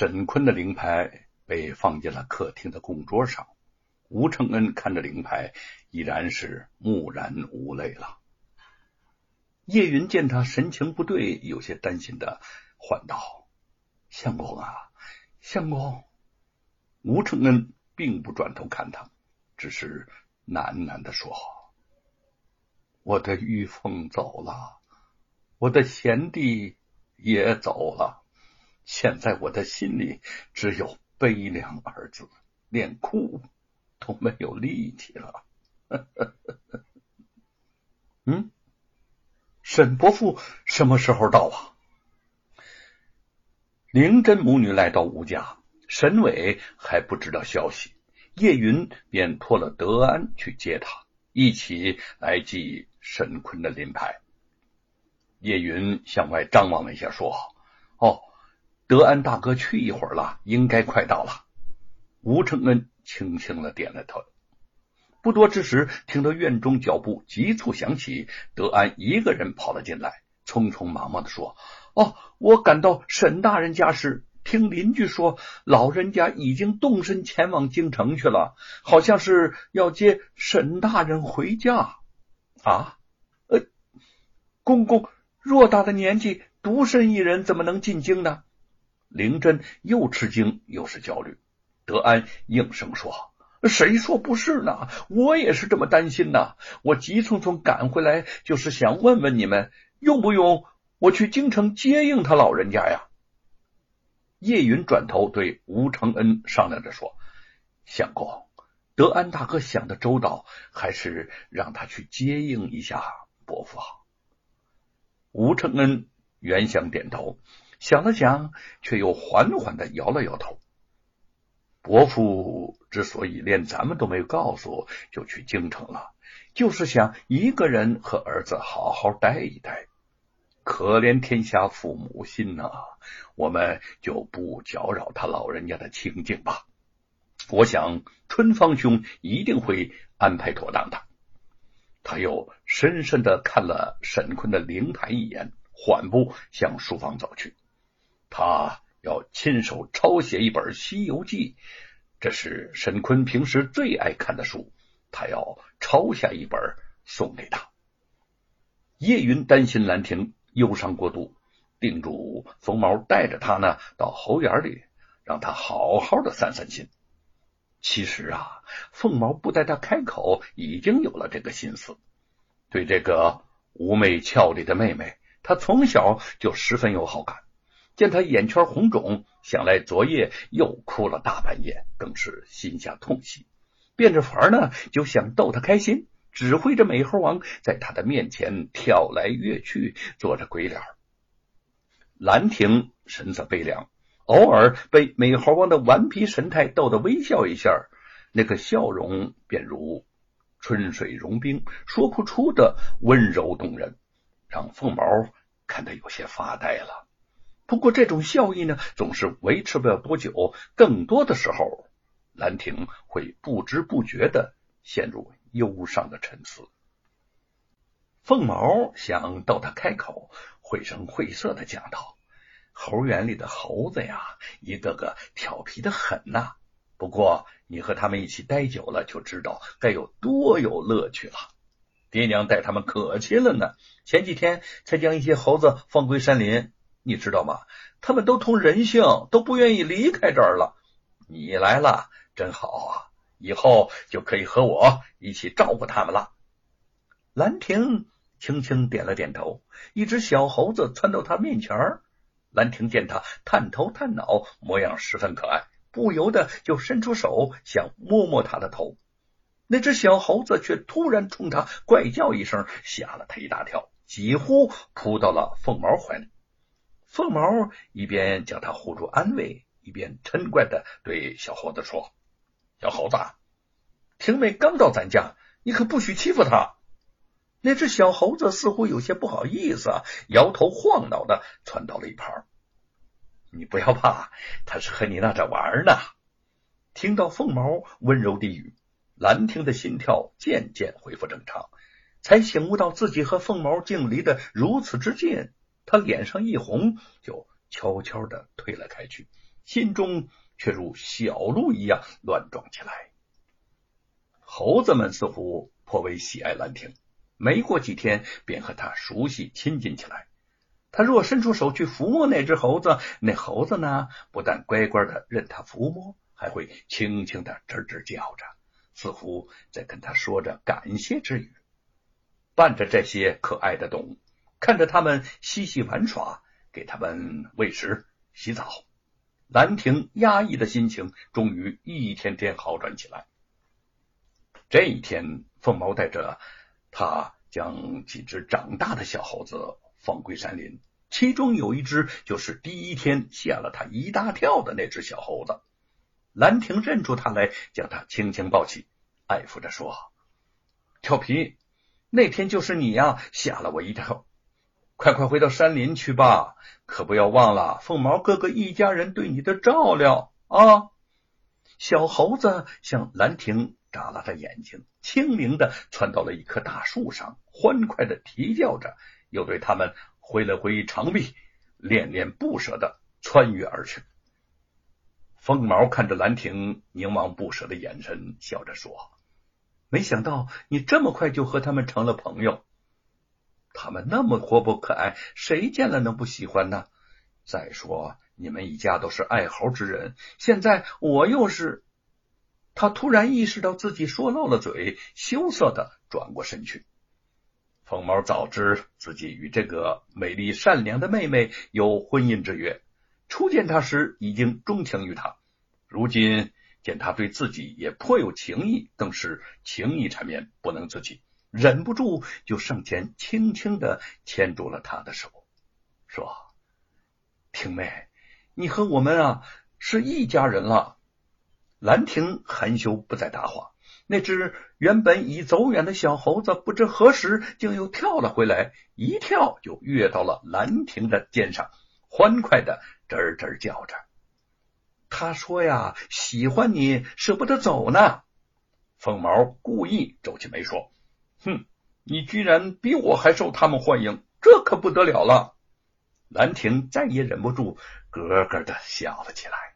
沈坤的灵牌被放进了客厅的供桌上。吴承恩看着灵牌，已然是木然无泪了。叶云见他神情不对，有些担心的唤道：“相公啊，相公！”吴承恩并不转头看他，只是喃喃的说：“我的玉凤走了，我的贤弟也走了，现在我的心里只有悲凉二字，连哭都没有力气了。”嗯。沈伯父什么时候到啊？灵真母女来到吴家，沈伟还不知道消息，叶云便托了德安去接他，一起来祭沈坤的灵牌。叶云向外张望了一下，说：“哦，德安大哥去一会儿了，应该快到了。”吴承恩轻轻的点了头。不多之时，听到院中脚步急促响起，德安一个人跑了进来，匆匆忙忙的说：“哦，我赶到沈大人家时，听邻居说，老人家已经动身前往京城去了，好像是要接沈大人回家。啊，呃，公公偌大的年纪，独身一人，怎么能进京呢？”灵真又吃惊又是焦虑，德安应声说。谁说不是呢？我也是这么担心呐！我急匆匆赶回来，就是想问问你们，用不用我去京城接应他老人家呀？叶云转头对吴承恩商量着说：“相公，德安大哥想的周到，还是让他去接应一下伯父好。”吴承恩原想点头，想了想，却又缓缓的摇了摇头。伯父之所以连咱们都没有告诉，就去京城了，就是想一个人和儿子好好待一待。可怜天下父母心呐，我们就不搅扰他老人家的清静吧。我想春芳兄一定会安排妥当的。他又深深的看了沈坤的灵台一眼，缓步向书房走去。他。要亲手抄写一本《西游记》，这是沈坤平时最爱看的书，他要抄下一本送给他。叶云担心兰亭忧伤过度，叮嘱冯毛带着他呢到后园里，让他好好的散散心。其实啊，凤毛不待他开口，已经有了这个心思。对这个妩媚俏丽的妹妹，他从小就十分有好感。见他眼圈红肿，想来昨夜又哭了大半夜，更是心下痛惜，变着法呢就想逗他开心，指挥着美猴王在他的面前跳来跃去，做着鬼脸。兰亭神色悲凉，偶尔被美猴王的顽皮神态逗得微笑一下，那个笑容便如春水融冰，说不出的温柔动人，让凤毛看得有些发呆了。不过这种笑意呢，总是维持不了多久。更多的时候，兰亭会不知不觉的陷入忧伤的沉思。凤毛想逗他开口，绘声绘色的讲道：“猴园里的猴子呀，一个个调皮的很呐。不过你和他们一起待久了，就知道该有多有乐趣了。爹娘待他们可亲了呢。前几天才将一些猴子放归山林。”你知道吗？他们都通人性，都不愿意离开这儿了。你来了，真好啊！以后就可以和我一起照顾他们了。兰亭轻轻点了点头。一只小猴子窜到他面前，兰亭见他探头探脑，模样十分可爱，不由得就伸出手想摸摸他的头。那只小猴子却突然冲他怪叫一声，吓了他一大跳，几乎扑到了凤毛怀里。凤毛一边将他护住安慰，一边嗔怪的对小猴子说：“小猴子，婷妹刚到咱家，你可不许欺负她。”那只小猴子似乎有些不好意思，摇头晃脑的窜到了一旁。“你不要怕，他是和你闹着玩呢。”听到凤毛温柔低语，兰亭的心跳渐渐恢复正常，才醒悟到自己和凤毛竟离得如此之近。他脸上一红，就悄悄的退了开去，心中却如小鹿一样乱撞起来。猴子们似乎颇为喜爱兰亭，没过几天便和他熟悉亲近起来。他若伸出手去抚摸那只猴子，那猴子呢，不但乖乖的任他抚摸，还会轻轻的吱吱叫着，似乎在跟他说着感谢之语。伴着这些可爱的动物，看着他们嬉戏玩耍，给他们喂食、洗澡，兰亭压抑的心情终于一天天好转起来。这一天，凤毛带着他将几只长大的小猴子。放归山林，其中有一只就是第一天吓了他一大跳的那只小猴子。兰亭认出他来，将他轻轻抱起，爱抚着说：“调皮，那天就是你呀，吓了我一跳。快快回到山林去吧，可不要忘了凤毛哥哥一家人对你的照料啊！”小猴子向兰亭眨了眨眼睛，轻灵的窜到了一棵大树上，欢快的啼叫着。又对他们挥了挥长臂，恋恋不舍的穿越而去。凤毛看着兰亭凝望不舍的眼神，笑着说：“没想到你这么快就和他们成了朋友。他们那么活泼可爱，谁见了能不喜欢呢？再说你们一家都是爱猴之人，现在我又是……”他突然意识到自己说漏了嘴，羞涩的转过身去。凤毛早知自己与这个美丽善良的妹妹有婚姻之约，初见她时已经钟情于她，如今见她对自己也颇有情意，更是情意缠绵，不能自己，忍不住就上前轻轻的牵住了他的手，说：“婷妹，你和我们啊是一家人了。”兰亭含羞不再答话。那只原本已走远的小猴子，不知何时竟又跳了回来，一跳就跃到了兰亭的肩上，欢快的吱吱叫着。他说：“呀，喜欢你，舍不得走呢。”凤毛故意皱起眉说：“哼，你居然比我还受他们欢迎，这可不得了了。”兰亭再也忍不住，咯咯的笑了起来。